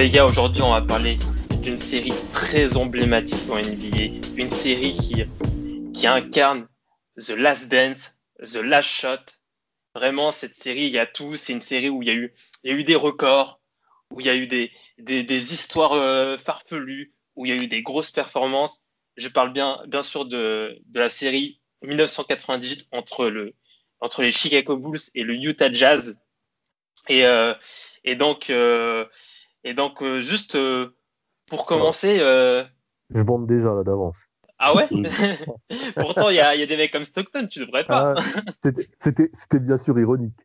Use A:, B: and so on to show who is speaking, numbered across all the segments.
A: Les gars, aujourd'hui on va parler d'une série très emblématique en NBA, une série qui, qui incarne The Last Dance, The Last Shot. Vraiment, cette série, il y a tout. C'est une série où il y a eu, il y a eu des records, où il y a eu des, des, des histoires euh, farfelues, où il y a eu des grosses performances. Je parle bien, bien sûr de, de la série 1998 entre, le, entre les Chicago Bulls et le Utah Jazz. Et, euh, et donc, euh, et donc, euh, juste euh, pour commencer. Euh,
B: Je bande déjà là d'avance.
A: Ah ouais Pourtant, il y, a des mecs comme Stockton, tu devrais pas. Ah,
B: c'était bien sûr ironique.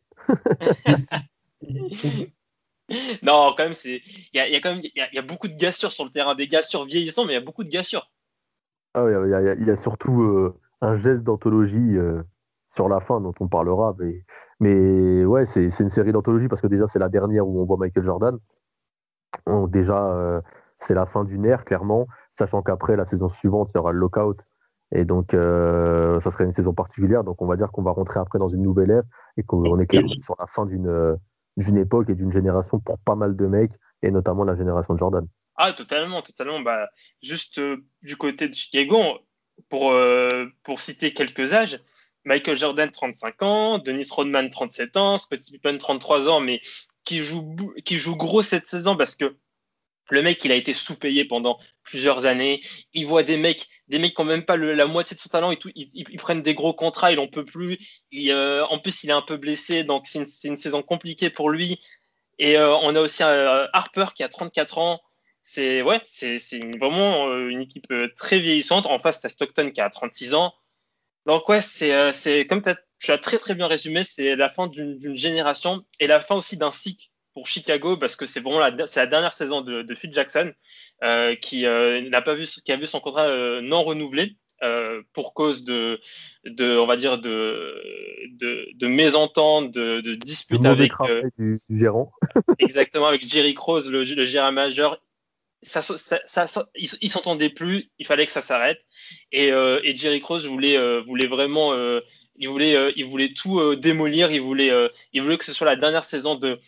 A: non, quand même, il y a, y, a quand même y a, y a beaucoup de gassures sur le terrain, des gassures vieillissants, mais il y a beaucoup de gassures.
B: Ah oui, il y, a surtout un geste d'anthologie sur la fin dont on parlera. Mais, mais ouais, c'est une série d'anthologie parce que déjà, c'est la dernière où on voit Michael Jordan déjà, euh, c'est la fin d'une ère, clairement, sachant qu'après, la saison suivante, il y aura le lockout. Et donc, euh, ça serait une saison particulière. Donc, on va dire qu'on va rentrer après dans une nouvelle ère et qu'on est clairement sur la fin d'une d'une époque et d'une génération pour pas mal de mecs, et notamment la génération de Jordan.
A: Ah, totalement, totalement. Bah, juste euh, du côté de Chicago, pour, pour citer quelques âges, Michael Jordan, 35 ans, Dennis Rodman, 37 ans, Scottie Pippen, 33 ans, mais qui joue, gros cette saison parce que le mec, il a été sous-payé pendant plusieurs années. Il voit des mecs, des mecs qui n'ont même pas la moitié de son talent et tout. Ils, prennent des gros contrats, il n'en peut plus. Euh, en plus, il est un peu blessé, donc c'est une, saison compliquée pour lui. Et euh, on a aussi euh, Harper qui a 34 ans. C'est ouais, c'est vraiment une équipe très vieillissante. En face, tu as Stockton qui a 36 ans. Donc ouais, c'est comme tu as très très bien résumé, c'est la fin d'une génération et la fin aussi d'un cycle pour Chicago parce que c'est vraiment la, c'est la dernière saison de, de Phil Jackson euh, qui euh, n'a pas vu qui a vu son contrat euh, non renouvelé pour cause de, de on va dire de de, de mésentente de, de disputes avec
B: du, gérant.
A: exactement avec Jerry Cross le, le gérant majeur ça, ça, ça, ils s'entendaient plus, il fallait que ça s'arrête. Et, euh, Jerry Cross voulait, euh, vraiment, euh, il, voulait, tout démolir, il voulait, que ce soit la dernière saison de,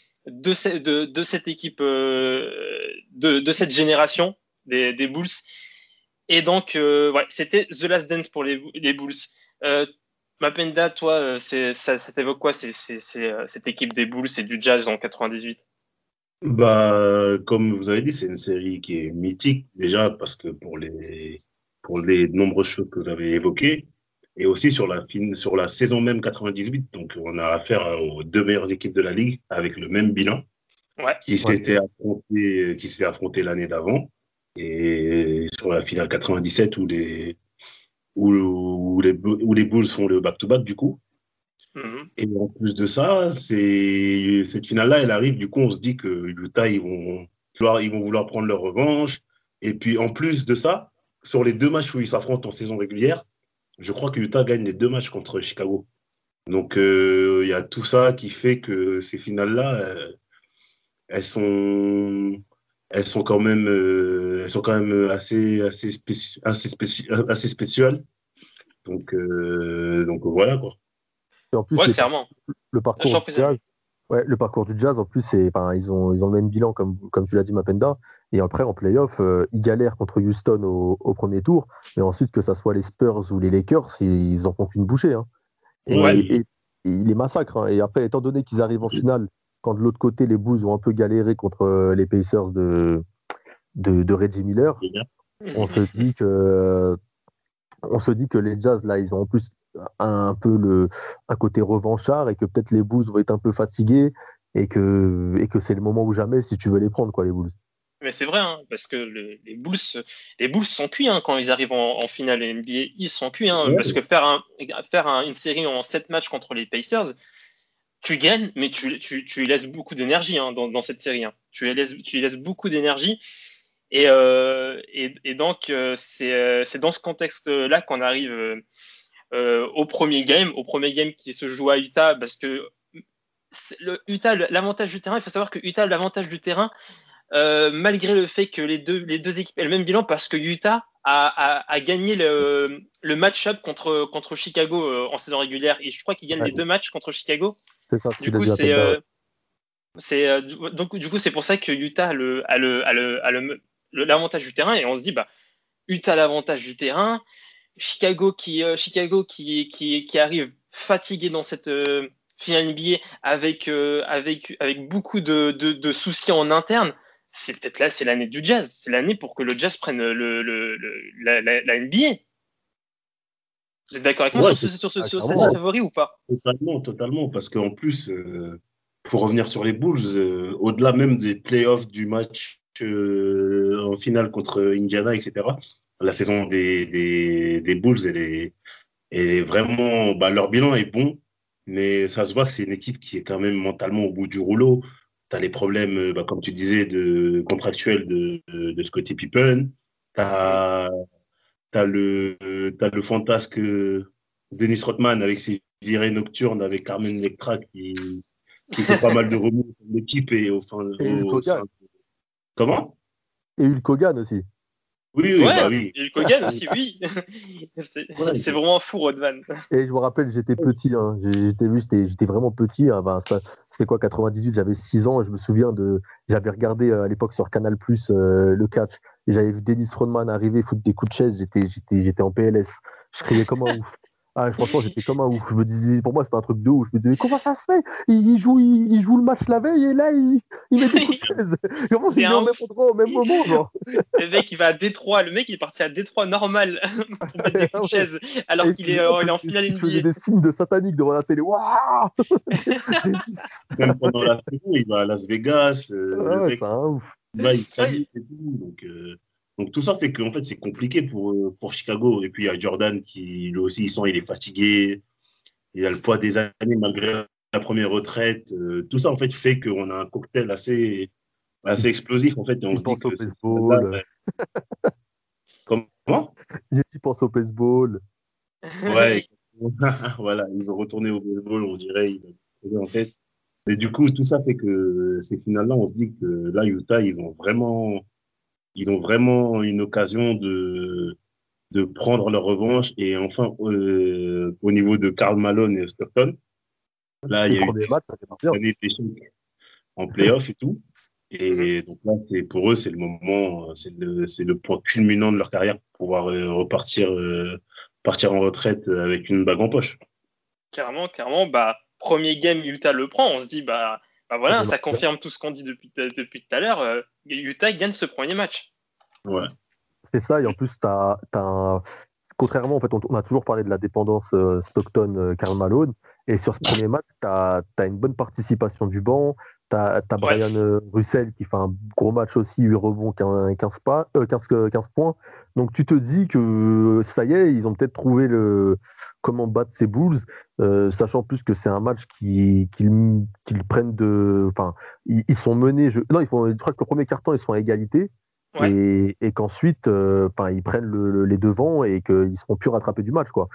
A: cette équipe, de, cette génération des, Bulls. Et donc, c'était The Last Dance pour les, les Bulls. Mapenda, toi, ça, t'évoque quoi c'est, cette équipe des Bulls? Et du Jazz en 98
C: bah, comme vous avez dit, c'est une série qui est mythique, déjà parce que pour les, pour les nombreuses choses que vous avez évoquées, et aussi sur la, fin, sur la saison même 98. Donc, on a affaire aux deux meilleures équipes de la Ligue avec le même bilan,
A: ouais.
C: qui s'était affronté, qui s'est affronté l'année d'avant. Et sur la finale 97, où les, où, où les, où les Bulls font le back-to-back, du coup.
A: Mhm.
C: Et en plus de ça, cette finale-là, elle arrive. Du coup, on se dit que Utah, ils vont, vouloir, prendre leur revanche. Et puis, en plus de ça, sur les deux matchs où ils s'affrontent en saison régulière, je crois que Utah gagne les deux matchs contre Chicago. Donc, euh, il y a tout ça qui fait que ces finales-là, euh, elles sont, elles sont quand même, euh, elles sont quand même assez, assez, assez, assez spéciales. Donc, donc voilà quoi.
B: Et en plus,
A: clairement.
B: Le parcours, du jazz, ouais, le parcours du jazz, en plus, c'est, ils, ont, ils ont le même bilan, comme, comme tu l'as dit, Mapenda. Et après, en playoff, euh, ils galèrent contre Houston au, au, premier tour. Mais ensuite, que ce soit les Spurs ou les Lakers, ils en font qu'une bouchée. Hein. Et, et, ils les massacrent. Hein. Et après, étant donné qu'ils arrivent en finale, quand de l'autre côté, les Bulls ont un peu galéré contre euh, les Pacers de, de, de Reggie Miller, on se dit que on se dit que les Jazz, là, ils ont en plus un, peu le, un côté revanchard et que peut-être les Bulls vont être un peu fatigués et que, et que c'est le moment ou jamais si tu veux les prendre, quoi, les Bulls.
A: Mais c'est vrai, hein, parce que les, Bulls, les Bulls sont cuits hein, quand ils arrivent en, finale NBA. Ils sont cuits, hein, parce que faire, un, faire une série en 7 matchs contre les Pacers, tu gagnes, mais tu, tu, tu laisses beaucoup d'énergie dans, dans, cette série. Tu, laisses, tu laisses beaucoup d'énergie. Et, euh, et, et, donc, euh, euh, c'est dans ce contexte-là qu'on arrive au premier game, au premier game qui se joue à Utah, parce que le, Utah, l'avantage du terrain, il faut savoir que Utah, l'avantage du terrain, euh, malgré le fait que les deux, les deux équipes aient le même bilan, parce que Utah a, a, gagné le, le match-up contre, contre Chicago euh, en saison régulière. Et je crois qu'ils gagnent les deux matchs contre Chicago.
B: C'est ça,
A: du coup, c'est. Euh, c'est donc du coup c'est pour ça que Utah a le a le a le l'avantage du terrain et on se dit bah Utah a l'avantage du terrain Chicago qui Chicago qui, qui, qui arrive fatigué dans cette finale NBA avec avec avec beaucoup de, de, de soucis en interne c'est peut-être là, c'est l'année du jazz. C'est l'année pour que le jazz prenne le, le, la, la, NBA. Vous êtes d'accord avec moi sur, sur, sur, sur cette favori ou pas?
C: Totalement, totalement. Parce qu'en plus, euh, pour revenir sur les Bulls, euh, au-delà même des playoffs du match euh, en finale contre Indiana, etc., la saison des, des, des Bulls est, est vraiment. Bah, leur bilan est bon, mais ça se voit que c'est une équipe qui est quand même mentalement au bout du rouleau tu as les problèmes, bah, comme tu disais, de, contractuels de, de, Scottie Pippen. Tu as, le, as le fantasque Dennis Rodman avec ses virées nocturnes avec Carmen Electra qui, qui fait pas mal de remous l'équipe et au fin. Au, Comment?
B: Et Hulk Hogan aussi.
A: Oui, oui, bah oui. Et le Kogan aussi, oui. c'est vraiment fou, Rodman.
B: Et je me rappelle, j'étais petit. Hein. J'étais vu, j'étais vraiment petit. Hein. Ben, c'était quoi, 98 J'avais 6 ans. Et je me souviens de. J'avais regardé euh, à l'époque sur Canal Plus euh, le catch. J'avais vu Dennis Rodman arriver, foutre des coups de chaise. J'étais en PLS. Je criais comme un ouf. Ah, franchement, j'étais comme un ouf. Je me disais, pour moi, c'était un truc de ouf. Je me disais, mais comment ça se fait? Il, joue, il, joue le match la veille et là, il, il met des coups de chaise. Comment il un... même au même moment genre?
A: Le mec, il va à Détroit. Le mec, il est parti à Détroit normal pour mettre des coups de chaise alors qu'il est, euh, est, en finale NBA.
B: Il faisait des signes de satanique devant la télé. Waouh
C: Même pendant la saison, il va à Las Vegas. Euh,
B: ouais, c'est un ouf.
C: Il va, il s'amuse et tout. Donc, euh... Donc tout ça fait qu'en fait c'est compliqué pour, euh, pour Chicago. Et puis il y a Jordan qui lui aussi il sent il est fatigué. Il a le poids des années malgré la première retraite. Euh, tout ça en fait fait qu'on a un cocktail assez, assez explosif en fait. Et on se dit que
B: baseball.
C: Comment?
B: J'ai pense au baseball.
C: Ouais. voilà, ils ont retourné au baseball, on dirait. En fait. Mais du coup, tout ça fait que ces finales-là, on se dit que là, Utah, ils ont vraiment ils ont vraiment une occasion de, de prendre leur revanche. Et enfin, euh, au niveau de Karl Malone et Stockton, là, il y a eu des en playoff et tout. Et donc là, pour eux, c'est le moment, c'est le, le, point culminant de leur carrière pour pouvoir euh, repartir euh, partir en retraite avec une bague en poche.
A: Carrément, carrément. Bah, premier game, Utah le prend. On se dit, bah, bah voilà, ça confirme tout ce qu'on dit depuis, depuis tout à l'heure. Euh, Utah gagne ce premier match.
C: Ouais.
B: C'est ça, et en plus, as, as contrairement, en fait, on, a toujours parlé de la dépendance euh, Stockton-Karl euh, Malone, et sur ce premier match, tu as, une bonne participation du banc, tu as, Brian Russell qui fait un gros match aussi, 8 rebonds, 15, 15, 15, points. Donc tu te dis que ça y est, ils ont peut-être trouvé le, comment battre ces Bulls, euh, sachant plus que c'est un match qu'ils prennent de. Enfin, ils, sont menés. Je, non, ils font, je crois que le premier carton, ils sont à égalité. Et, qu'ensuite, euh, ils prennent les devants et qu'ils ne seront plus rattrapés du match. Quoi.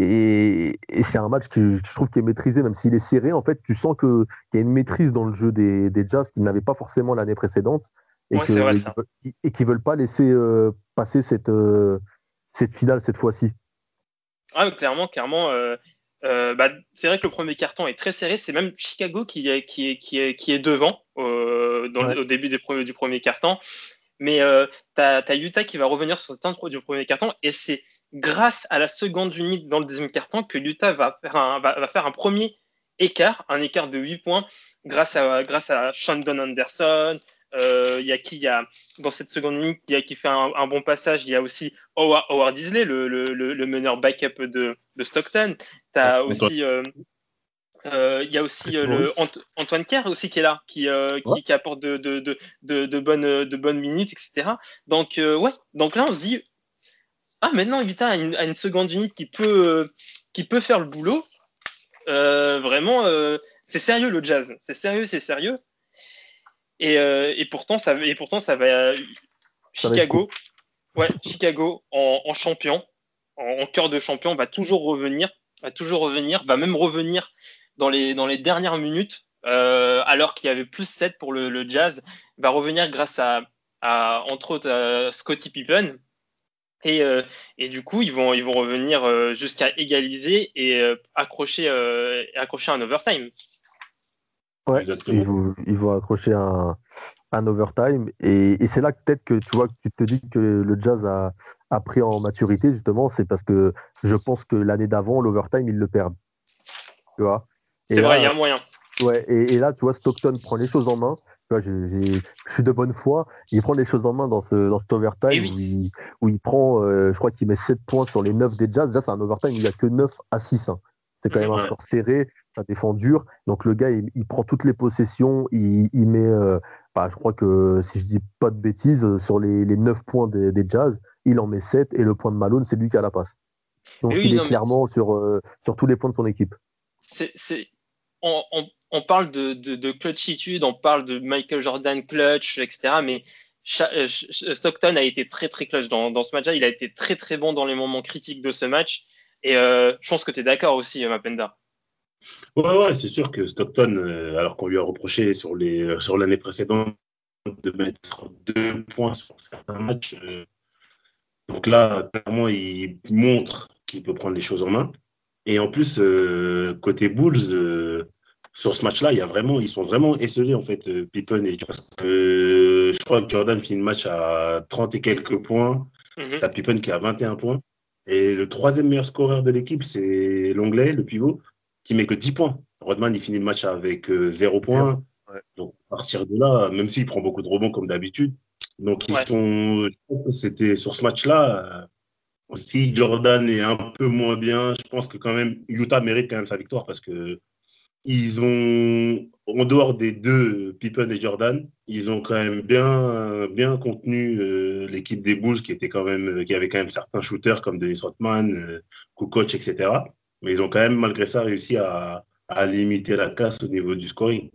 B: Et, c'est un match que je trouve qui est maîtrisé, même s'il est serré. En fait, tu sens qu'il y a une maîtrise dans le jeu des, Jazz qu'ils n'avaient pas forcément l'année précédente. Et qu'ils ne veulent pas laisser euh, passer cette, cette finale cette fois-ci.
A: Ah, clairement, clairement. Euh, euh, bah, c'est vrai que le premier carton est très serré. C'est même Chicago qui est, qui est, qui est, qui est devant euh, dans au début du premier, du premier carton. Mais tu as, Utah qui va revenir sur cette du premier carton. Et c'est grâce à la seconde unité dans le deuxième carton que Utah va faire un, va, faire un premier écart, un écart de 8 points, grâce à, grâce à Shandon Anderson, euh, il y a qui y a, Dans cette seconde ligne, qui, a, qui fait un, bon passage, il y a aussi Howard, Disley, le, le, le, meneur backup de, de Stockton. Tu as aussi. Euh, Il y a aussi le Antoine Kerr aussi qui est là, qui, qui, apporte de, de, de, de, bonnes, de bonnes minutes, etc. Donc, ouais. Donc là, on se dit, ah, maintenant, Utah a une, a une seconde unité qui peut, qui peut faire le boulot. vraiment, c'est sérieux le jazz. C'est sérieux, c'est sérieux. Et, et, pourtant, ça, et pourtant, ça va. Chicago, ouais, Chicago en, champion, en, cœur de champion, va toujours revenir, va toujours revenir, va même revenir dans les, dans les dernières minutes, euh, alors qu'il y avait plus 7 pour le, Jazz, va revenir grâce à, entre autres, Scotty Pippen. Et, euh, et, du coup, ils vont, ils vont revenir euh, jusqu'à égaliser et accrocher, accrocher un overtime.
B: Ouais, ils vont, ils vont accrocher un, un overtime. Et, c'est là peut-être que tu vois que tu te dis que le Jazz a, a pris en maturité, justement, c'est parce que je pense que l'année d'avant, l'overtime, ils le perdent. Tu vois?
A: C'est vrai, il y a moyen.
B: Ouais, et, là, tu vois, Stockton prend les choses en main. Je suis de bonne foi. Il prend les choses en main dans, ce, dans cet overtime où, il, prend, euh, je crois qu'il met 7 points sur les 9 des Jazz. Déjà, c'est un overtime où il n'y a que 9 à 6. Hein. C'est quand même un score serré, ça défend dur. Donc le gars, il, prend toutes les possessions, il, met, euh, bah, je crois que si je dis pas de bêtises, euh, sur les, les 9 points des, Jazz, il en met 7 et le point de Malone, c'est lui qui a la passe. Donc il est clairement sur, euh, sur tous les points de son équipe.
A: C'est, on, on, parle de, de, de, clutchitude, on parle de Michael Jordan clutch, etc. Mais Stockton a été très très clutch dans, dans ce match-là. Il a été très très bon dans les moments critiques de ce match. Et je pense que tu es d'accord aussi, Mapenda.
C: Ouais, ouais, c'est sûr que Stockton, euh, alors qu'on lui a reproché sur euh, sur l'année précédente de mettre deux points sur certains matchs, euh, donc là, clairement, il montre qu'il peut prendre les choses en main. Et en plus, côté Bulls, sur ce match-là, il y a vraiment, ils sont vraiment esselés en fait, Pippen et je crois que Jordan finit le match à 30 et quelques points. Mm T'as Pippen qui a 21 points. Et le troisième meilleur scoreur de l'équipe, c'est l'anglais, le pivot, qui met que 10 points. Rodman, il finit le match avec 0 euh, points. Donc, à partir de là, même s'il prend beaucoup de rebonds comme d'habitude, donc ils sont. C'était sur ce match-là. Euh, si Jordan est un peu moins bien, je pense que quand même Utah mérite quand même sa victoire parce que ils ont, en dehors des deux, Pippen et Jordan, ils ont quand même bien, bien contenu euh, l'équipe des Bulls qui était quand même, qui avait quand même certains shooters comme Dennis Rodman, Kukoc, etc. Mais ils ont quand même, malgré ça, réussi à, à limiter la casse au niveau du scoring.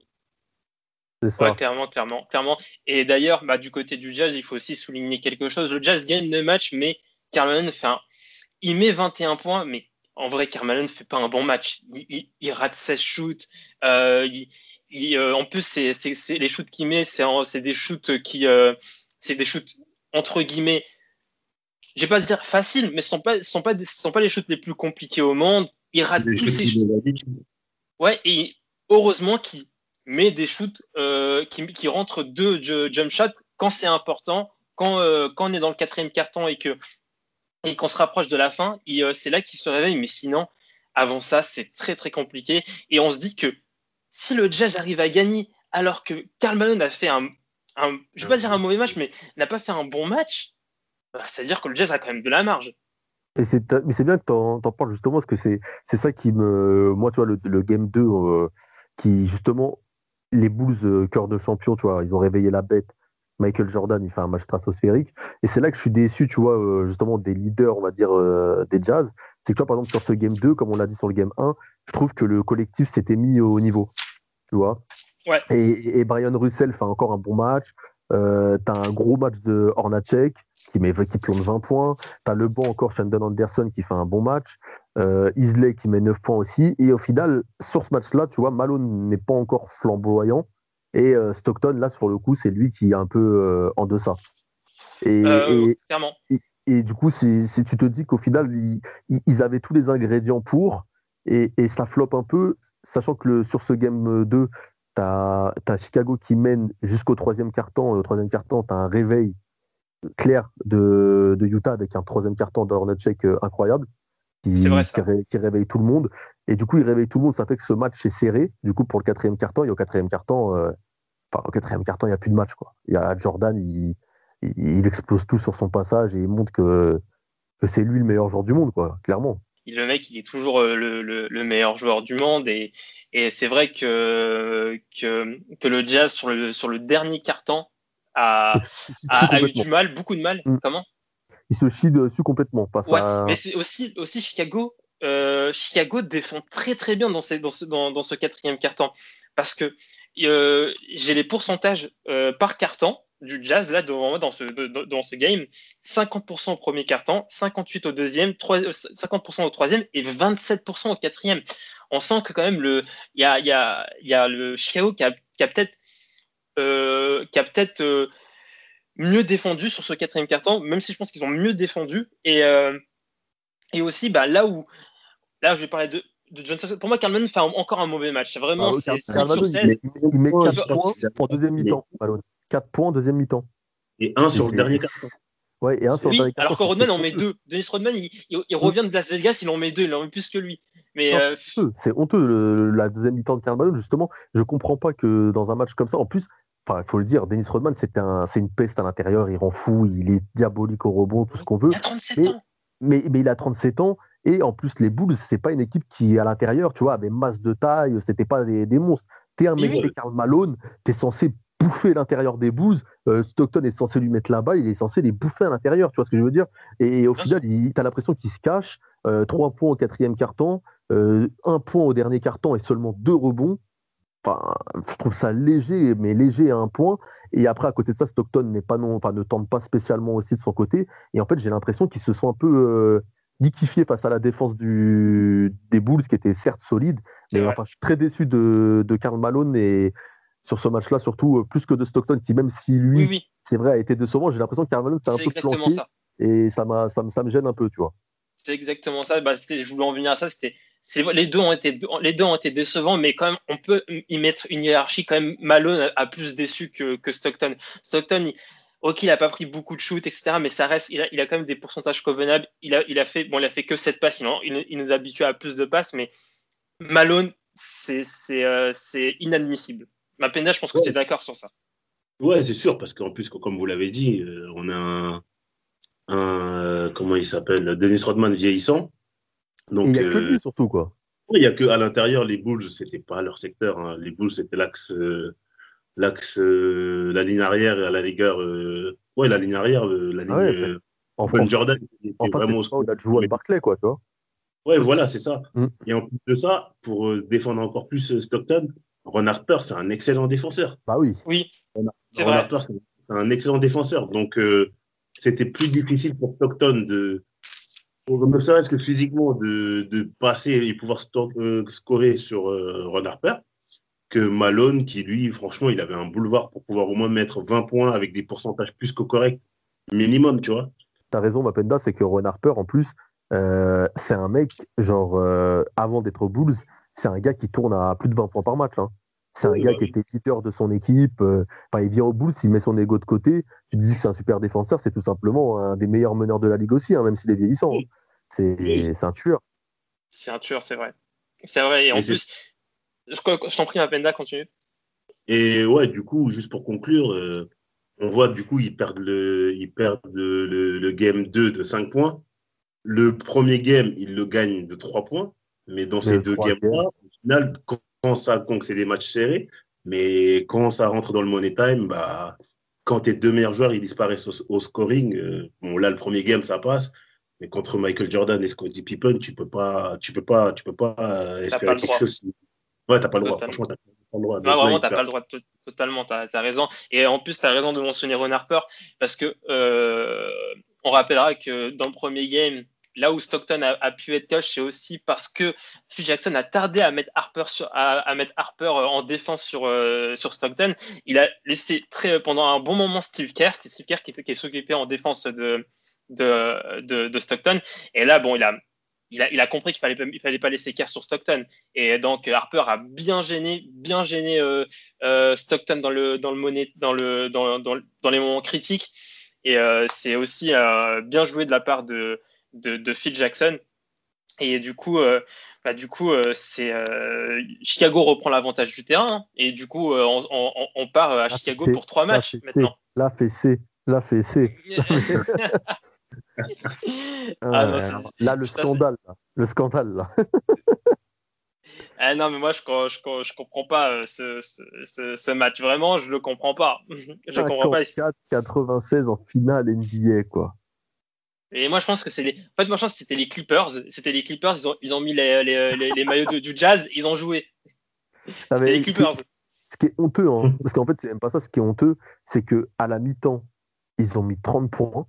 A: Ouais, clairement, clairement, clairement. Et d'ailleurs, bah, du côté du Jazz, il faut aussi souligner quelque chose. Le Jazz gagne le match, mais Carmelo fait un... il met 21 points, mais en vrai, Carmelo ne fait pas un bon match. Il, rate 16 shoots. Euh, il, euh, en plus, c'est, les shoots qu'il met, c'est, des shoots qui, euh, c'est des shoots entre guillemets je vais pas dire facile, mais ce sont pas, sont pas, sont pas les shoots les plus compliqués au monde. Il rate tous ses shoots. Ouais, et heureusement qu'il met des shoots euh, qui, qui rentrent deux jump shots quand c'est important, quand, euh, quand on est dans le quatrième carton et que et qu'on se rapproche de la fin, euh, c'est là qu'il se réveille. Mais sinon, avant ça, c'est très très compliqué. Et on se dit que si le Jazz arrive à gagner alors que Karl Malone a fait un, un je vais pas dire un mauvais match, mais n'a pas fait un bon match, bah, c'est-à-dire que le jazz a quand même de la marge.
B: Mais c'est bien que tu en, parles justement, parce que c'est, c'est ça qui me. Moi, tu vois, le, Game 2, euh, qui justement, les Bulls, euh, cœur de champion, tu vois, ils ont réveillé la bête. Michael Jordan, il fait un match stratosphérique. Et c'est là que je suis déçu, tu vois, euh, justement, des leaders, on va dire, des Jazz. C'est que, toi, par exemple, sur ce Game 2, comme on l'a dit sur le Game 1, je trouve que le collectif s'était mis au niveau. Tu vois
A: ouais.
B: et, et, Brian Russell fait encore un bon match. Euh, tu as un gros match de Hornacek qui, met, qui plombe 20 points. Tu as le bon encore Shandon Anderson qui fait un bon match. Euh, Isley qui met 9 points aussi. Et au final, sur ce match-là, tu vois, Malone n'est pas encore flamboyant. Et euh, Stockton, là, sur le coup, c'est lui qui est un peu euh, en deçà.
A: Et, et,
B: et, du coup, si tu te dis qu'au final, ils, avaient tous les ingrédients pour, et, ça floppe un peu, sachant que le, sur ce game 2, tu as, Chicago qui mène jusqu'au troisième carton. Le troisième carton, tu as un réveil clair de, Utah avec un troisième carton d'Hornacek euh, incroyable qui, qui, réveille tout le monde. Et du coup, il réveille tout le monde. Ça fait que ce match est serré. Du coup, pour le quatrième carton, et au quatrième carton, euh, enfin, au quatrième carton, il n'y a plus de match. Quoi. Il y a Jordan, il, il, explose tout sur son passage et il montre que, que c'est lui le meilleur joueur du monde, quoi, clairement.
A: le mec, il est toujours le, meilleur joueur du monde. Et, c'est vrai que, que, le Jazz, sur le, sur le dernier carton, a, a, eu du mal, beaucoup de mal. Mm. Comment?
B: Il se chie dessus complètement.
A: mais c'est aussi, aussi Chicago. Chicago défend très très bien dans, ce, quatrième carton parce que j'ai les pourcentages par carton du Jazz là devant moi dans ce, dans ce game. 50% au premier carton, 58 au deuxième, 3, 50% euh, au troisième et 27% au quatrième. On sent que quand même il y a, le Chicago qui a, peut-être euh, qui a peut-être euh, mieux défendu sur ce quatrième carton, même si je pense qu'ils ont mieux défendu. Et, et aussi bah, là où là je vais parler de de Johnson. Pour moi, Carlman fait encore un mauvais match. Vraiment, ah, c'est 5 sur 16.
B: Il met, 4 points pour deuxième mi-temps. 4 points en deuxième mi-temps.
C: Et un sur le dernier carton.
B: Ouais, et un sur
A: oui,
B: le
A: alors que Rodman en met deux. Denis Rodman, il, revient de Las Vegas, il en met deux, il en met plus que lui. Mais euh,
B: c'est honteux, la deuxième mi-temps de Carl justement. Je comprends pas que dans un match comme ça, en plus, il faut le dire, Dennis Rodman, c'est un, une peste à l'intérieur, il rend fou, il est diabolique au rebond, tout ce qu'on veut.
A: Il a 37 ans.
B: Mais, mais, il a 37 ans, et en plus, les Bulls, c'est pas une équipe qui, à l'intérieur, tu vois, avait masse de taille, c'était pas des, des monstres. T'es un mec, oui. Karl Malone, t'es censé bouffer l'intérieur des bouses. Euh, Stockton est censé lui mettre la balle, il est censé les bouffer à l'intérieur, tu vois ce que je veux dire? Et, au final, tu as l'impression qu'il se cache. Euh, trois points au quatrième carton, euh, un point au dernier carton et seulement deux rebonds. Enfin, je trouve ça léger, mais léger à un point. Et après, à côté de ça, Stockton n'est pas non, enfin, ne tente pas spécialement aussi de son côté. Et en fait, j'ai l'impression qu'ils se sont un peu liquifiés face à la défense du, des Bulls, qui était certes solide. Mais enfin, je suis très déçu de, de Karl Malone et, sur ce match-là, surtout euh, plus que de Stockton, qui même si lui, c'est vrai, a été décevant, j'ai l'impression que Carvalho s'est un peu planqué. Ça. Et ça, ça, ça, me gêne un peu, tu vois.
A: C'est exactement ça. Bah, je voulais en venir à ça. C'était, les deux ont été, les deux ont été décevants, mais quand même, on peut y mettre une hiérarchie. Quand même, Malone a, plus déçu que, que Stockton. Stockton, ok, il n'a pas pris beaucoup de shoots, etc., mais ça reste, il a, il a quand même des pourcentages convenables. Il a, il a fait, bon, il a fait que 7 passes, sinon il, il nous a habitués à plus de passes, mais Malone, c'est, c'est, euh, c'est inadmissible. Mapenda, je pense que tu es d'accord sur ça.
C: Ouais, c'est sûr, parce qu'en plus, comme vous l'avez dit, euh, on a un, euh, comment il s'appelle, Dennis Rodman vieillissant.
B: Donc, il n'y a que lui, euh, surtout, quoi.
C: Il n'y a que à l'intérieur, les Bulls, c'était pas leur secteur. Hein. Les Bulls, c'était l'axe, l'axe, la ligne arrière et à la rigueur, ouais, la ligne arrière, la ah ligne. en fait, Jordan,
B: en fait, vraiment c'est pas joué à Barclay, quoi, tu vois.
C: Ouais, voilà, c'est ça. Mm. Et en plus de ça, pour défendre encore plus Stockton, Ron Harper, c'est un excellent défenseur.
B: Bah oui.
A: Oui.
C: Ron, Harper, c'est un excellent défenseur. Donc, euh, c'était plus difficile pour Stockton de, ne serait-ce que physiquement, de, de, passer et pouvoir euh, scorer sur euh, Ron Harper que Malone, qui lui, franchement, il avait un boulevard pour pouvoir au moins mettre 20 points avec des pourcentages plus que corrects, minimum, tu vois.
B: T'as raison, Mapenda, c'est que Ron Harper, en plus, c'est un mec, genre, avant d'être Bulls, c'est un gars qui tourne à plus de 20 points par match. Hein. C'est un gars bah qui était leader de son équipe. Euh, il vient au bout, s'il met son ego de côté, tu dis que c'est un super défenseur, c'est tout simplement un des meilleurs meneurs de la ligue aussi, hein, même s'il est vieillissant. Hein. C'est un tueur.
A: C'est un tueur, c'est vrai. C'est vrai. Et en plus, je, t'en prie, Mapenda, continue.
C: Et ouais, du coup, juste pour conclure, euh, on voit du coup, ils perdent, le, ils perdent le, le, game 2 de 5 points. Le premier game, ils le gagnent de 3 points. Mais dans ces deux games-là, au final, quand, ça, c'est des matchs serrés, mais quand ça rentre dans le money time, bah, quand tes deux meilleurs joueurs ils disparaissent au, scoring, euh, bon, là, le premier game, ça passe. Mais contre Michael Jordan et Scottie Pippen, tu peux pas, tu peux pas, tu peux pas euh, espérer quelque chose. Ouais, t'as pas le droit. Franchement, t'as pas le droit.
A: Non, vraiment, t'as pas le droit. Totalement, t'as as raison. Et en plus, t'as raison de mentionner Ron Harper parce que euh, on rappellera que dans le premier game, là où Stockton a, pu être coach, c'est aussi parce que Phil Jackson a tardé à mettre Harper, à, mettre Harper euh, en défense sur, euh, sur Stockton. Il a laissé très, pendant un bon moment Steve Kerr, c'était Steve Kerr qui, qui s'occupait en défense de, de, de, Stockton. Et là, bon, il a, il a, il a compris qu'il fallait, il fallait pas laisser Kerr sur Stockton. Et donc Harper a bien gêné, bien gêné euh, Stockton dans le, dans le monnaie, dans le, dans, dans, dans les moments critiques. Et c'est aussi bien joué de la part de de, Phil Jackson. Et du coup, euh, bah, du coup, euh, c'est euh, Chicago reprend l'avantage du terrain hein. et du coup, on, part à Chicago pour trois matchs maintenant.
B: La fessée, la fessée. Ah, là, le scandale, le scandale, là.
A: Ah non, mais moi, je, je, je comprends pas euh, ce, ce, match. Vraiment, je le comprends pas.
B: je comprends pas. 96 en finale NBA, quoi.
A: Et moi, je pense que c'est les. En fait, moi, je pense que c'était les Clippers. C'était les Clippers. Ils ont, ils ont mis les, les, les, maillots du Jazz. Ils ont joué.
B: Ah, c'était les Clippers. Ce qui est honteux, hein, parce qu'en fait, c'est même pas ça. Ce qui est honteux, c'est que à la mi-temps, ils ont mis 30 points.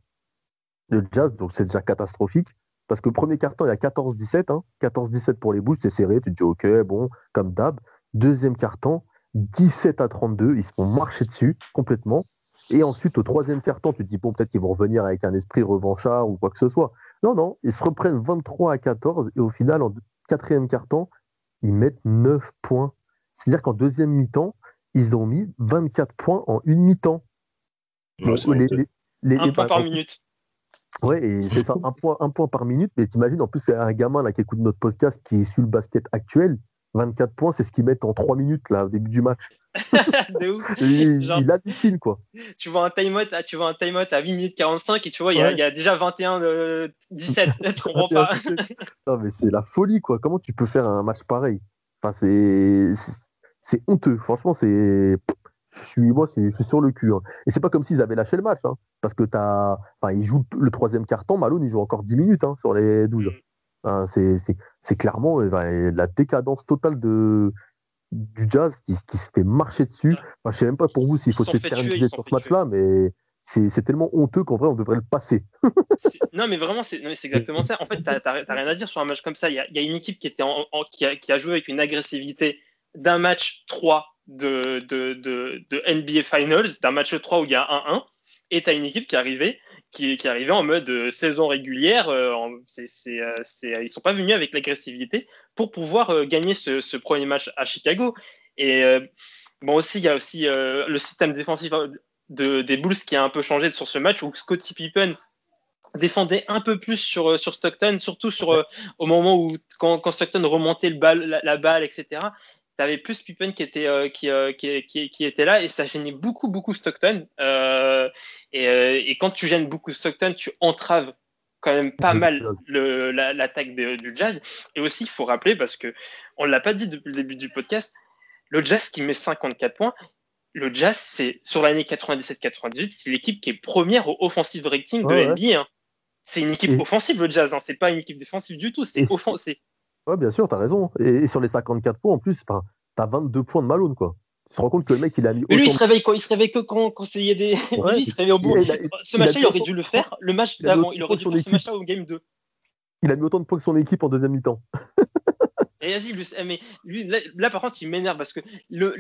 B: Le Jazz, donc c'est déjà catastrophique. Parce que premier carton, il y a 14-17. Hein. 14-17 pour les Bulls, c'est serré. Tu te dis, OK, bon, comme d'hab. Deuxième carton, 17 à 32. Ils se font marcher dessus complètement. Et ensuite, au troisième carton, tu te dis, bon, peut-être qu'ils vont revenir avec un esprit revanchard ou quoi que ce soit. Non, non, ils se reprennent 23 à 14. Et au final, en quatrième carton, ils mettent 9 points. C'est-à-dire qu'en deuxième mi-temps, ils ont mis 24 points en une mi-temps.
A: un point par minute.
B: Ouais, et c'est ça, un point, un point par minute. Mais t'imagines, en plus, c'est un gamin là, qui écoute notre podcast qui est sur le basket actuel. 24 points, c'est ce qu'ils mettent en 3 minutes là, au début du match.
A: de ouf.
B: il, Genre, il hallucine quoi.
A: Tu vois un timeout, tu vois un time à 8 minutes 45 et tu vois, il y, a, déjà 21 de 17. tu comprends pas.
B: non, mais c'est la folie quoi. Comment tu peux faire un match pareil? Enfin, c'est honteux. Franchement, c'est je suis, moi, je suis sur le cul. Hein. Et c'est pas comme s'ils avaient lâché le match, hein, parce que t'as, enfin, ils jouent le troisième carton, Malone, il joue encore 10 minutes hein, sur les 12. Mm. c'est clairement euh, la décadence totale de, du Jazz qui, qui se fait marcher dessus. Enfin, je sais même pas pour vous s'il faut se faire sur ce match-là, mais c'est tellement honteux qu'en vrai, on devrait le passer.
A: non, mais vraiment, c'est exactement ça. En fait, tu n'as rien à dire sur un match comme ça. Il y a, une équipe qui, était en, qui, a, qui, a, joué avec une agressivité d'un match 3 de, de, de, NBA Finals, d'un match 3 où il y a 1-1, et tu as une équipe qui est arrivée, qui, qui est en mode euh, saison régulière. Euh, c'est euh, ils sont pas venus avec l'agressivité pour pouvoir gagner ce, premier match à Chicago. Et bon, aussi, il y a aussi le système défensif de, des Bulls qui a un peu changé sur ce match où Scottie Pippen défendait un peu plus sur, sur Stockton, surtout sur, au moment où quand, Stockton remontait le la, balle, etc tu avais plus Pippen qui était, euh, euh, qui, qui, qui, était là et ça gênait beaucoup, beaucoup Stockton. Euh, et, et, quand tu gênes beaucoup Stockton, tu entraves quand même pas mal l'attaque du jazz. Et aussi, il faut rappeler, parce que on ne l'a pas dit depuis le début du podcast, le jazz qui met 54 points, le Jazz, c'est sur l'année 97-98, c'est l'équipe qui est première au offensive rating de NBA. Hein. C'est une équipe offensive, le Jazz. Hein. C'est pas une équipe défensive du tout. C'est offensif.
B: Ouais, bien sûr, tu as raison. Et, sur les 54 points, en plus, tu as 22 points de Malone, quoi. Tu te rends compte que le mec, il a mis.
A: Mais lui, il se réveille, quand, il se réveille que quand, quand il des. lui, il se réveille au bout. ce match-là, il aurait dû le faire. Le match d'avant, il aurait dû faire ce match-là au game 2.
B: Il a mis autant de points que son équipe en deuxième mi-temps.
A: Et vas-y, lui, mais lui, là, par contre, il m'énerve parce que le,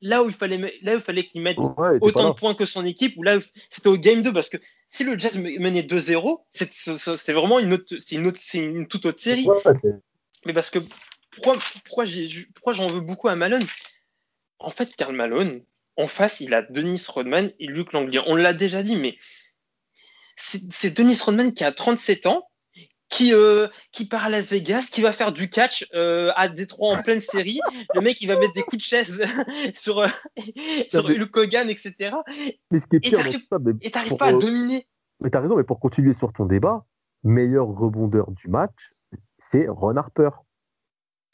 A: là où il fallait, là où il fallait qu'il mette autant de points que son équipe, ou là, c'était au game 2 parce que si le Jazz menait 2-0, c'est vraiment une, autre, une, autre, une toute autre série. Mais parce que pourquoi, pourquoi j'en veux beaucoup à Malone? En fait, Karl Malone, en face, il a Denis Rodman et Luc Langley. On l'a déjà dit, mais c'est Denis Rodman qui a 37 ans, qui, euh, qui part à Las Vegas, qui va faire du catch euh, à Détroit en pleine série. Le mec, il va mettre des coups de chaise sur, euh, sur Hulk Hogan, etc.
B: Mais ce qui est pire,
A: et t'arrives pas à dominer.
B: Mais t'as raison, mais pour continuer sur ton débat, meilleur rebondeur du match, c'est Ron Harper.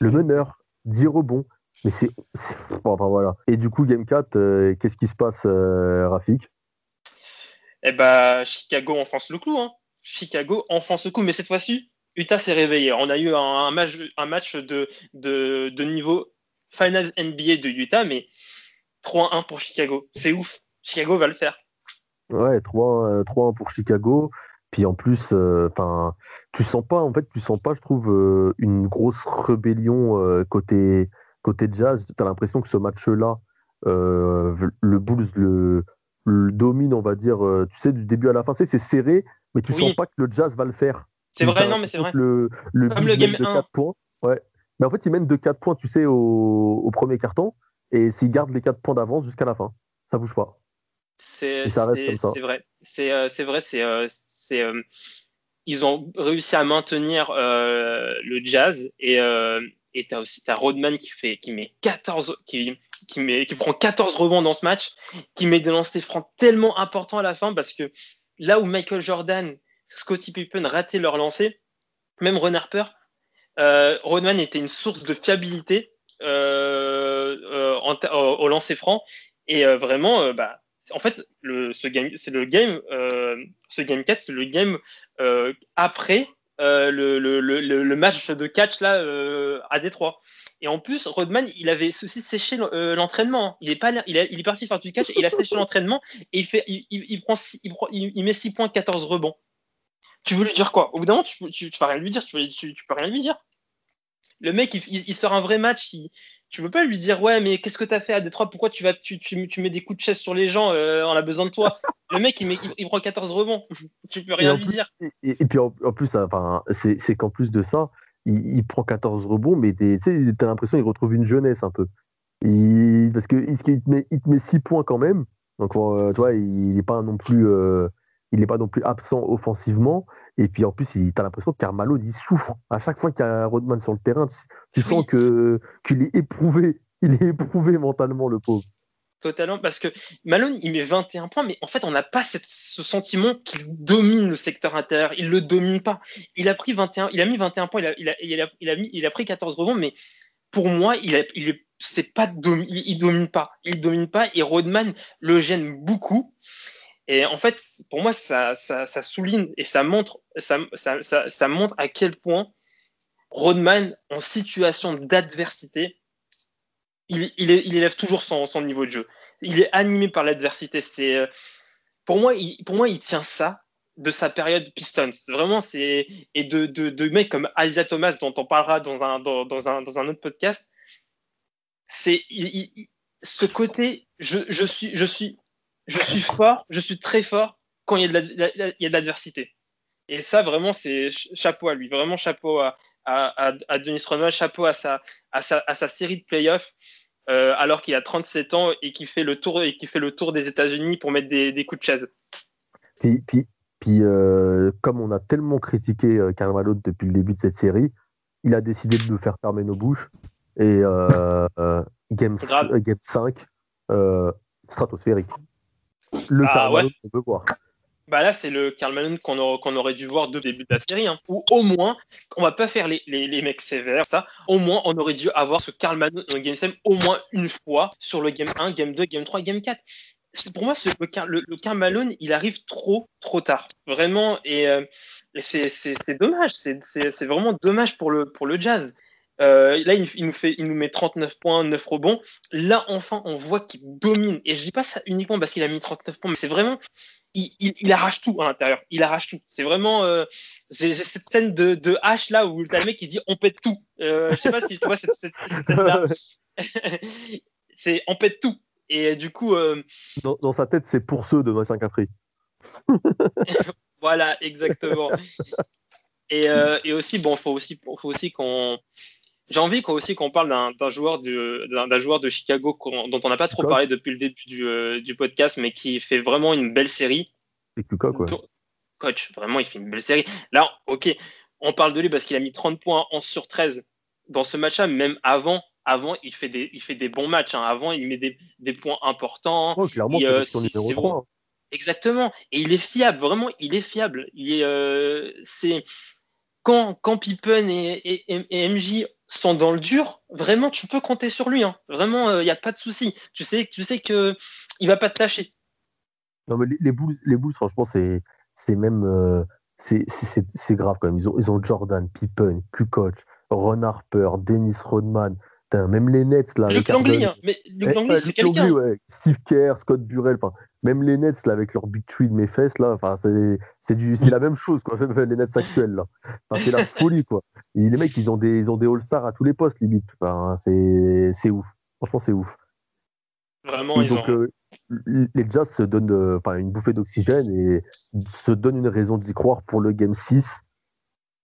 B: Le meneur, 10 rebonds. Mais c'est. Enfin voilà. Et du coup, Game 4, euh, qu'est-ce qui se passe, euh, Rafik?
A: Eh bah, Chicago enfonce le clou. Hein. Chicago enfonce le clou. Mais cette fois-ci, Utah s'est réveillé. On a eu un, match, un match de, de, niveau Finals NBA de Utah, mais 3-1 pour Chicago. C'est ouf. Chicago va le faire.
B: Ouais, 3-1 euh, pour Chicago. Puis en plus, euh, enfin, tu sens pas, en fait, tu sens pas, je trouve, euh, une grosse rébellion euh, côté côté jazz. Tu as l'impression que ce match-là, le Bulls le, domine, on va dire, tu sais, du début à la fin. c'est serré, mais tu sens pas que le jazz va le faire.
A: C'est vrai, non, mais c'est vrai.
B: Le, le Comme le game de 4 points. Ouais. Mais en fait, ils mènent de 4 points, tu sais, au, au premier carton. Et s'ils gardent les 4 points d'avance jusqu'à la fin, ça bouge pas.
A: C'est vrai. C'est vrai, c'est euh, ils ont réussi à maintenir euh, le jazz et euh, et tu as aussi as Rodman qui fait qui met 14 qui qui, met, qui prend 14 rebonds dans ce match, qui met des lancers francs tellement importants à la fin parce que là où Michael Jordan Scottie Pippen ratait leur lancer, même Ron Harper, euh, Rodman était une source de fiabilité euh, euh, au lancer franc. Et vraiment, bah, en fait, le, ce game, c'est le game, ce game 4, c'est le game après le, le, le, match de catch là à Détroit. Et en plus, Rodman, il avait aussi séché l'entraînement. Il est pas, il, il, est parti faire du catch, et il a séché l'entraînement et il fait, il, il, prend, il, met 6 points, 14 rebonds tu veux lui dire quoi? Au bout d'un moment, tu, tu, tu, peux rien lui dire. Tu, tu, peux rien lui dire. Le mec, il, sort un vrai match. Il, tu veux pas lui dire ouais, mais qu'est-ce que tu as fait à Détroit? Pourquoi tu vas, tu, mets des coups de chaise sur les gens euh, On a besoin de toi? Le mec, il, met, il, prend 14 rebonds. tu peux rien lui dire.
B: Et, puis en, plus, enfin, c'est qu'en plus de ça, il, prend 14 rebonds, mais tu as l'impression qu'il retrouve une jeunesse un peu. parce qu'il te, met, il te met 6 points quand même. Donc, euh, toi, il n'est pas non plus. Euh, il n'est pas non plus absent offensivement. Et puis en plus, tu as l'impression que Carmelo il souffre. À chaque fois qu'il y a Rodman sur le terrain, tu, sens que qu'il est éprouvé. Il est éprouvé mentalement, le pauvre.
A: Totalement, parce que Malone, il met 21 points, mais en fait, on n'a pas ce sentiment qu'il domine le secteur intérieur. Il le domine pas. Il a pris 21, il a mis 21 points, il a, il a, il a, il a, mis, il a pris 14 rebonds, mais pour moi, il, a, il est, c'est pas il, domine pas. Il domine pas et Rodman le gêne beaucoup. Et en fait, pour moi, ça, ça, souligne et ça montre, ça, ça, montre à quel point Rodman, en situation d'adversité, il, il, élève toujours son, son, niveau de jeu. Il est animé par l'adversité. C'est, euh, pour, moi, il, pour moi, il tient ça de sa période Pistons. Vraiment, c'est. Et de, de, de mecs comme Asia Thomas, dont on parlera dans un, dans, un, dans un autre podcast. C'est. ce côté, je, je, suis, je suis je suis fort, je suis très fort quand il y a de l'adversité. Et ça, vraiment, c'est chapeau à lui. Vraiment, chapeau à, à, à Denis Rodman, chapeau à sa, à sa, à sa série de playoffs, euh, alors qu'il a 37 ans et qui fait le tour, et qui fait le tour des États-Unis pour mettre des, des, coups de chaise.
B: Puis, puis, puis euh, comme on a tellement critiqué euh, Carvalho depuis le début de cette série, il a décidé de nous faire fermer nos bouches. Et euh, game, game 5, stratosphérique
A: le ah, qu'on veut voir. Bah là, c'est le Karl Malone qu'on aurait, dû voir le début de la série. Hein. Ou au moins, on va pas faire les, les, mecs sévères, ça. Au moins, on aurait dû avoir ce Karl Malone dans Game 7 au moins une fois sur le Game 1, Game 2, Game 3, Game 4. Pour moi, le, le, Karl Malone, il arrive trop, trop tard. Vraiment. Et, euh, c'est dommage. C'est vraiment dommage pour le, pour le jazz. Euh, là, il, nous fait, il nous met 39 points, 9 rebonds. Là, enfin, on voit qu'il domine. Et je dis pas ça uniquement parce qu'il a mis 39 points, mais c'est vraiment, il, arrache tout à l'intérieur. Il arrache tout. C'est vraiment, euh, cette scène de, de H là où t'as le mec qui dit on pète tout. Euh, je sais pas si tu vois cette, cette, scène là. c'est on pète tout. Et du coup, euh,
B: dans, sa tête, c'est pour ceux de Machin Capri.
A: voilà, exactement. Et, et, aussi, bon, faut aussi, faut aussi qu'on j'ai envie qu'on aussi qu'on parle d'un joueur, d'un joueur de Chicago dont on n'a pas trop parlé depuis le début du, euh, du, podcast, mais qui fait vraiment une belle série. Coach, vraiment, il fait une belle série. Là, ok, on parle de lui parce qu'il a mis 30 points 11 sur 13 dans ce match-là, même avant. Avant, il fait des, il fait des bons matchs. Hein. Avant, il met des, des points importants.
B: clairement, c'est
A: bon. Hein. Exactement. Et il est fiable, vraiment, il est fiable. Il est, euh, c'est quand, quand Pippen et, et, MJ sont dans le dur, vraiment, tu peux compter sur lui. Hein. Vraiment, il euh, n'y a pas de souci. Tu sais, tu sais qu'il ne va pas te lâcher.
B: Non, mais les, les Bulls, les Bulls franchement, c'est, c'est même. Euh, c'est, c'est, grave quand même. Ils ont, ils ont Jordan, Pippen, Kukoc, Ron Harper, Dennis Rodman. Même les Nets, là.
A: Luc Langley, hein. mais Luc eh, Langley, c'est quelqu'un. Ouais.
B: Steve Kerr, Scott Burrell, même les Nets, là, avec leur big tree de mes fesses, là, c'est, c'est, du, c'est la même chose, quoi, les Nets actuels, là. c'est la folie, quoi. Et les mecs, ils ont des, ils ont des All-Stars à tous les postes, limite. Enfin, c'est, c'est ouf. Franchement, c'est ouf.
A: Vraiment, ils
B: donc, euh, les Jazz se donnent euh, une bouffée d'oxygène et se donnent une raison d'y croire pour le Game 6.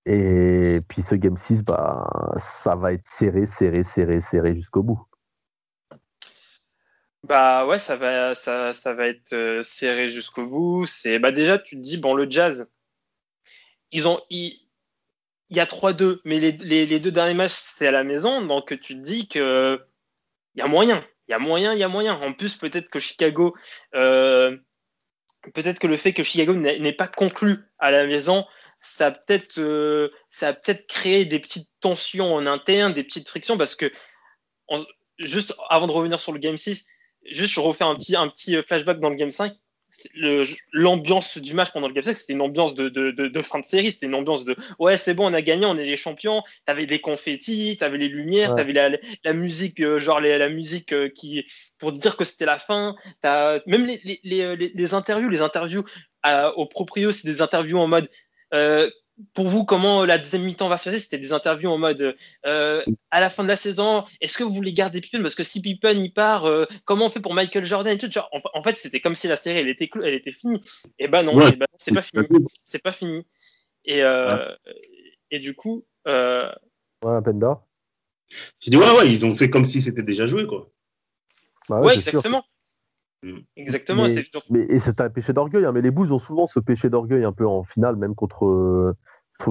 B: Et puis ce Game 6, bah, ça va être serré, serré, serré, serré jusqu'au bout.
A: Bah ouais, ça va, ça, ça va être euh, serré jusqu'au bout. C'est bah déjà, tu te dis bon, le Jazz, ils ont, il y a 3-2, mais les, deux derniers matchs c'est à la maison, donc tu te dis que il y a moyen, il y a moyen, il y a moyen. En plus, peut-être que Chicago, euh, peut-être que le fait que Chicago n'ait pas conclu à la maison, ça a peut-être peut créé des petites tensions en interne, des petites frictions, parce que juste avant de revenir sur le Game 6, juste je refais un petit, un petit flashback dans le Game 5 l'ambiance du match pendant le Game 5, c'était une ambiance de, de, de, fin de série, c'était une ambiance de ouais, c'est bon, on a gagné, on est les champions. T'avais des confettis, t'avais les lumières, t'avais la, la, musique, euh, genre la musique euh, qui pour dire que c'était la fin. As, même les, les, les, interviews, les interviews au proprio, c'est des interviews en mode euh, pour vous, comment la deuxième mi-temps va se passer? C'était des interviews en mode euh, à la fin de la saison, est-ce que vous voulez garder Pippen? Parce que si Pippen y part, euh, comment on fait pour Michael Jordan et tout? En, fait, c'était comme si la série elle était, elle était finie. Et ben non, ben c'est pas fini. C'est pas fini. Et, euh, et du coup.
B: Ouais, Penda.
C: Je dis ouais, ouais, ils ont fait comme si c'était déjà joué, quoi.
A: Bah ouais, exactement. Exactement.
B: Mais, et c'est un péché d'orgueil. Hein, mais les Bulls ont souvent ce péché d'orgueil un peu en finale, même contre,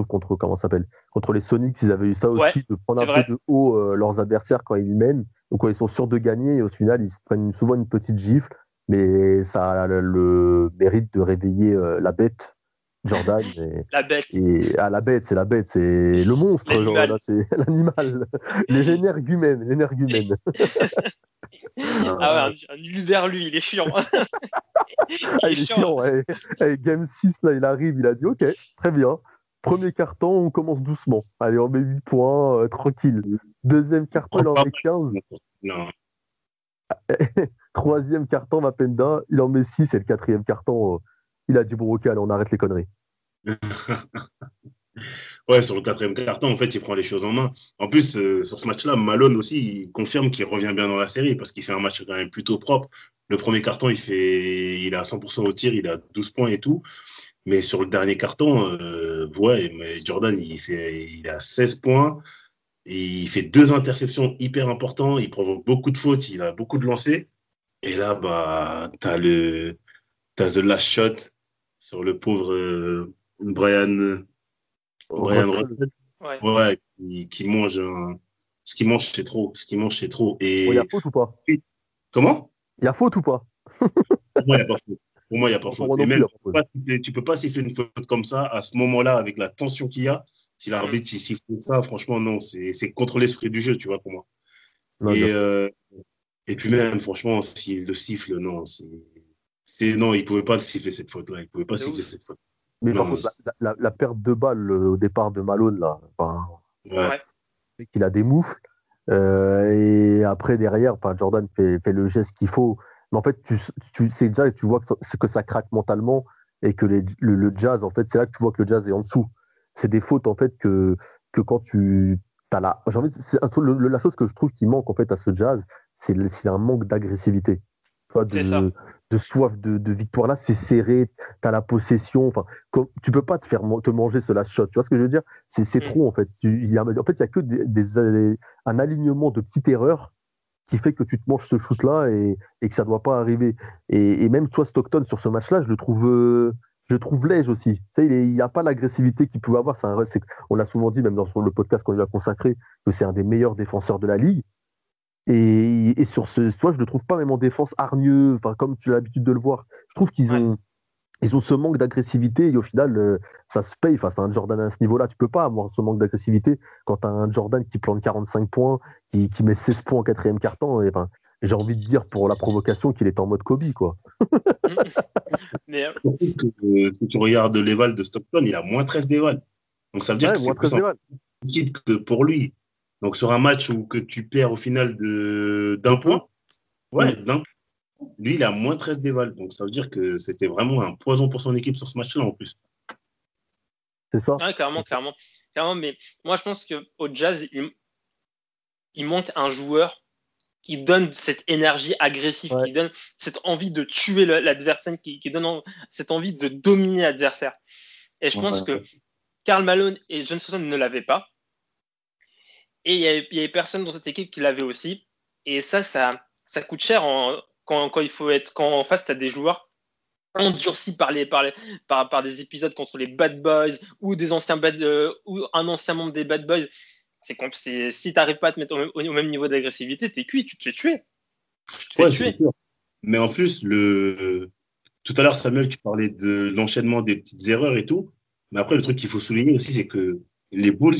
B: contre comment s'appelle, contre les Sonics. Ils avaient eu ça aussi de prendre un peu de haut euh, leurs adversaires quand ils mènent, ou quand ils sont sûrs de gagner. Et au final, ils se prennent souvent une petite gifle, mais ça a le, mérite de réveiller euh, la bête. Jordan
A: la bête
B: et à ah, la bête c'est la bête c'est le monstre c'est l'animal l'énergumène l'énergumène
A: Ah ouais, un, vers lui, il est chiant.
B: Ah, il, est chiant, ouais. Game 6, là, il arrive, il a dit Ok, très bien. Premier carton, on commence doucement. Allez, on met 8 points, euh, tranquille. Deuxième carton, il en met 15. Troisième carton, Mapenda, il en met 6. Et le quatrième carton, euh, il a dit Bon, ok, allez, on arrête les conneries.
C: Ouais, sur le quatrième carton, en fait, il prend les choses en main. En plus, euh, sur ce match-là, Malone aussi, il confirme qu'il revient bien dans la série parce qu'il fait un match quand même plutôt propre. Le premier carton, il fait, il a 100% au tir, il a 12 points et tout. Mais sur le dernier carton, euh, ouais, Jordan, il, fait, il a 16 points. Il fait deux interceptions hyper importantes. Il provoque beaucoup de fautes. Il a beaucoup de lancers. Et là, bah, t'as le, t'as the last shot sur le pauvre euh, Brian, Ouais, qui, mange ce qu'il mange, c'est trop. Ce qu'il mange, c'est trop. Et...
B: Il y a faute ou pas?
C: Comment?
B: Il y a faute ou pas?
C: Pour moi, il n'y a pas faute. Pour moi, il n'y a pas faute. tu, ne peux pas siffler une faute comme ça à ce moment-là, avec la tension qu'il y a. Si l'arbitre siffle ça, franchement, non, c'est contre l'esprit du jeu, tu vois, pour moi. et, euh, et puis même, franchement, s'il le siffle, non, c'est. Non, il ne pouvait pas le siffler cette faute-là. Il pouvait pas siffler cette faute.
B: Mais par contre, la, perte de balle au départ de Malone, là, enfin,
A: ouais.
B: qu'il a des moufles. Euh, et après, derrière, Jordan fait, fait le geste qu'il faut. Mais en fait, tu, tu sais déjà, tu vois que, que ça craque mentalement et que le, jazz, en fait, c'est là que tu vois que le jazz est en dessous. C'est des fautes, en fait, que, que quand tu as la. Envie, la chose que je trouve qui manque, en fait, à ce jazz, c'est un manque d'agressivité.
A: C'est ça
B: de soif de, victoire là, c'est serré, tu as la possession, enfin, tu peux pas te faire te manger ce last shot, tu vois ce que je veux dire? C'est mm. trop en fait. Il y a, en fait, il y a que des, un alignement de petites erreurs qui fait que tu te manges ce shoot là et, que ça doit pas arriver. Et, même toi Stockton sur ce match là, je le trouve je trouve léger aussi. Tu sais, il n'y a pas l'agressivité qu'il pouvait avoir. Un, on l'a souvent dit, même dans le podcast qu'on lui a consacré, que c'est un des meilleurs défenseurs de la ligue. Et, sur ce, toi, je ne le trouve pas même en défense hargneux, enfin, comme tu as l'habitude de le voir. Je trouve qu'ils ont, ils ont ce manque d'agressivité et au final, euh, ça se paye face à un Jordan à ce niveau-là. Tu peux pas avoir ce manque d'agressivité quand tu as un Jordan qui plante 45 points, qui, qui met 16 points en quatrième carton. Et, enfin, j'ai envie de dire pour la provocation qu'il est en mode Kobe, quoi.
A: Mais... Euh,
C: si tu regardes l'éval de Stockton, il a moins 13 d'éval. Donc ça veut dire que c'est plus que pour lui. Donc sur un match où que tu perds au final d'un point, ouais, d'un lui, il a moins 13 déval. Donc ça veut dire que c'était vraiment un poison pour son équipe sur ce match-là en plus.
B: C'est ça
A: ouais, Clairement, clairement. clairement. Mais moi, je pense qu'au Jazz, il, il, manque un joueur qui donne cette énergie agressive, qui donne cette envie de tuer l'adversaire, qui, qui, donne cette envie de dominer l'adversaire. Et je pense que Karl Malone et Johnson ne l'avaient pas. Et il n'y avait, personne dans cette équipe qui l'avait aussi. Et ça, ça, ça coûte cher quand, quand, il faut être quand en face, tu as des joueurs endurcis par, les, par, les, par, par, des épisodes contre les Bad Boys ou, des anciens bad, euh, ou un ancien membre des Bad Boys. C'est si tu n'arrives pas à te mettre au même, niveau d'agressivité, tu es cuit, tu te fais tuer.
C: Tu te fais tuer. Mais en plus, le, tout à l'heure, Samuel, tu parlais de l'enchaînement des petites erreurs et tout. Mais après, le truc qu'il faut souligner aussi, c'est que les Bulls,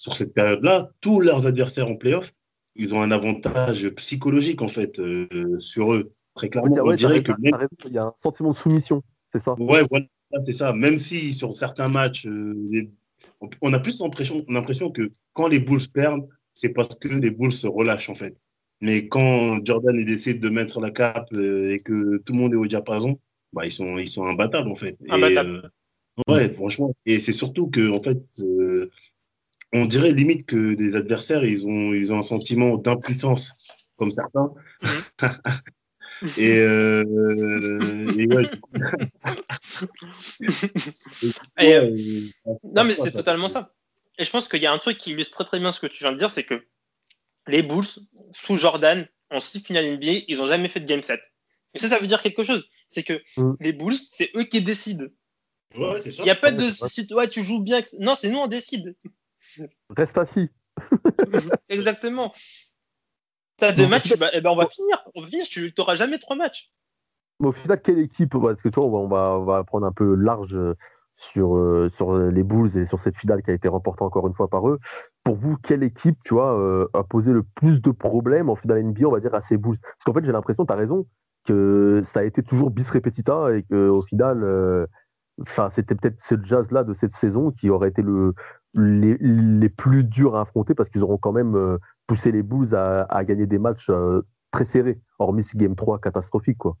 C: sur cette période-là, tous leurs adversaires en playoff, ils ont un avantage psychologique, en fait, euh, sur eux. Très clairement, on dirait que.
B: Il y a un sentiment de soumission, c'est ça?
C: Ouais, voilà, c'est ça. Même si sur certains matchs, euh, on a plus l'impression que quand les Bulls perdent, c'est parce que les Bulls se relâchent, en fait. Mais quand Jordan décide de mettre la cape euh, et que tout le monde est au diapason, bah, ils, sont, ils sont imbattables, en fait.
A: Imbattables.
C: ouais, franchement. Et c'est surtout que, en fait, on dirait limite que les adversaires, ils ont, ils ont un sentiment d'impuissance, comme certains. et, euh,
A: non, mais c'est totalement ça. Et je pense qu'il y a un truc qui illustre très très bien ce que tu viens de dire, c'est que les Bulls, sous Jordan, en six finales NBA, ils n'ont jamais fait de game set. Et ça, ça veut dire quelque chose. C'est que mm. les Bulls, c'est eux qui décident.
C: Il
A: n'y a pas de si toi tu joues bien. Non, c'est nous on décide.
B: Reste assis.
A: Exactement. T'as deux matchs, bah, eh ben on va finir. On va finir, tu n'auras jamais trois matchs.
B: Mais au final, quelle équipe Parce que tu vois, on va, on va prendre un peu large sur, euh, sur les Bulls et sur cette finale qui a été remportée encore une fois par eux. Pour vous, quelle équipe, tu vois, euh, a posé le plus de problèmes en finale NBA, on va dire, à ces Bulls? Parce qu'en fait, j'ai l'impression, tu as raison, que ça a été toujours bis repetita et qu'au final, euh, c'était peut-être ce jazz-là de cette saison qui aurait été le, les, les, plus durs à affronter parce qu'ils auront quand même euh, poussé les Bulls à, à gagner des matchs euh, très serrés, hormis ce Game 3 catastrophique. Quoi.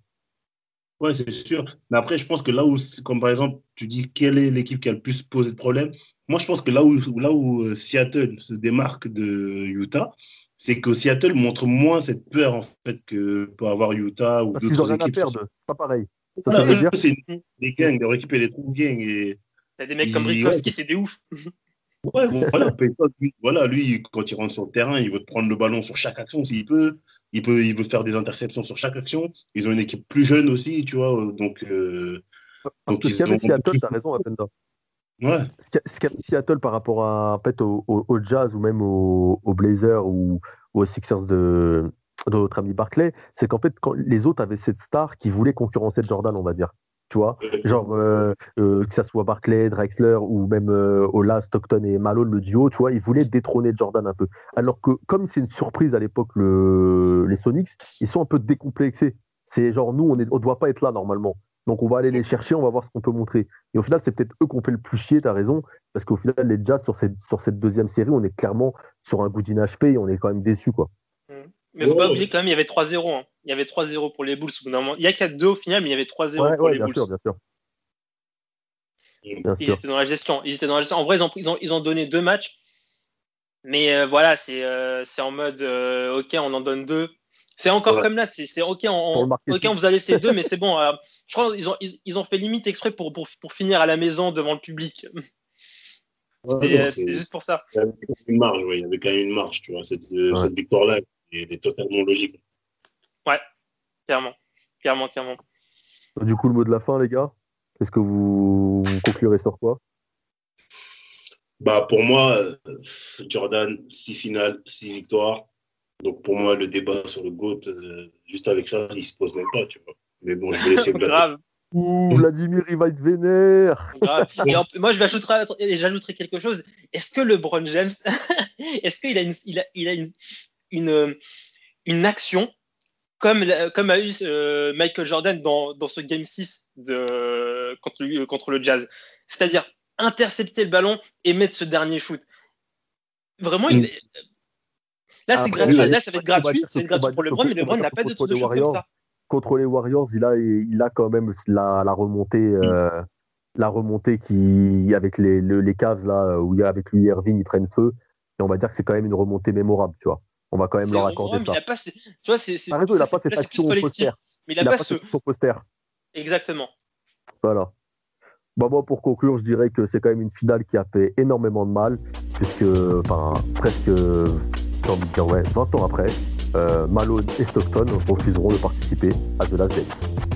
C: Ouais, c'est sûr. Mais après, je pense que là où, comme par exemple, tu dis quelle est l'équipe qui a le plus posé de problèmes, moi je pense que là où, là où euh, Seattle se démarque de Utah, c'est que Seattle montre moins cette peur en fait que peut avoir Utah ou d'autres équipes.
B: À perdre, pas pareil.
C: c'est des gangs, leur équipe est trop gang et
A: T'as des mecs comme Rikowski, c'est des ouf.
C: Ouais, voilà, lui, voilà, lui, quand il rentre sur le terrain, il veut prendre le ballon sur chaque action s'il peut. Il, peut. il veut faire des interceptions sur chaque action. Ils ont une équipe plus jeune aussi, tu vois. Donc, euh,
B: donc ils ont... Seattle, t'as raison, Apenda.
C: Ouais.
B: Seattle par rapport à, en fait, au, au, Jazz ou même au, au Blazers ou, aux Sixers de, de notre ami Barclay, c'est qu'en fait, quand les autres avaient cette star qui voulait concurrencer Jordan, on va dire tu vois. Genre, euh, euh, que ça soit Barclay, Drexler ou même euh, Ola, Stockton et Malone, le duo, tu vois, ils voulaient détrôner Jordan un peu. Alors que, comme c'est une surprise à l'époque, le, les Sonics, ils sont un peu décomplexés. C'est genre, nous, on ne doit pas être là normalement. Donc, on va aller les chercher, on va voir ce qu'on peut montrer. Et au final, c'est peut-être eux qu'on fait le plus chier, tu as raison, parce qu'au final, les Jazz, sur cette, deuxième série, on est clairement sur un goût d'INHP et on est quand même déçus, quoi.
A: Mais faut pas oublier quand même, il y avait 3-0. Hein. Il y avait 3-0 pour les Bulls. Il y a 4-2 au final, mais il y avait 3-0 pour les
B: bien
A: Bulls.
B: Sûr, bien sûr,
A: ils étaient dans la gestion. Ils étaient dans la gestion. En vrai, ils ont, ils ont, ils ont donné deux matchs. Mais euh, voilà, c'est euh, en mode euh, OK, on en donne deux. C'est encore ouais. comme là, c'est OK, on, OK, on vous a laissé deux, mais c'est bon. Euh, je crois qu'ils ont, ils, ils, ont fait limite exprès pour, pour, pour, finir à la maison devant le public. C'était ouais, juste pour ça.
C: Il y avait une marge, ouais, il y avait quand même une marge, tu vois, cette, cette victoire-là il est totalement logique.
A: Ouais, clairement. Clairement, clairement.
B: Du coup, le mot de la fin, les gars Est-ce que vous, conclurez sur quoi?
C: Bah, Pour moi, Jordan, 6 finales, 6 victoires. Donc pour moi, le débat sur le GOAT, euh, juste avec ça, il se pose même pas, tu vois. Mais bon, je vais laisser
A: Grave.
B: Ouh, Vladimir, il va être vénère.
A: Et en, moi, je vais ajouter, j'ajouterai quelque chose. Est-ce que le LeBron James, est-ce qu'il a une, il a, il a une, une, une action comme, comme a eu euh, Michael Jordan dans, dans, ce Game 6 de, contre, le, contre le Jazz. C'est-à-dire intercepter le ballon et mettre ce dernier shoot. Vraiment, il... là, c'est gratuit. Là, ça va être gratuit. C'est gratuit pour LeBron, mais LeBron n'a pas de, de shoot comme ça.
B: Contre les Warriors, il a, il a quand même la, la remontée. Euh, la remontée qui avec les, les, les Cavs là où il y a avec lui Irving ils prennent feu et on va dire que c'est quand même une remontée mémorable tu vois on va quand même leur accorder ça.
A: Il a pas, tu vois, c'est,
B: il n'a pas cette action au poster.
A: Mais il n'a pas, pas ce...
B: poster.
A: Exactement.
B: Voilà. Bah, moi, pour conclure, je dirais que c'est quand même une finale qui a fait énormément de mal, puisque, enfin, presque, ouais, 20 ans après, euh, Malone et Stockton refuseront de participer à The Last Dance.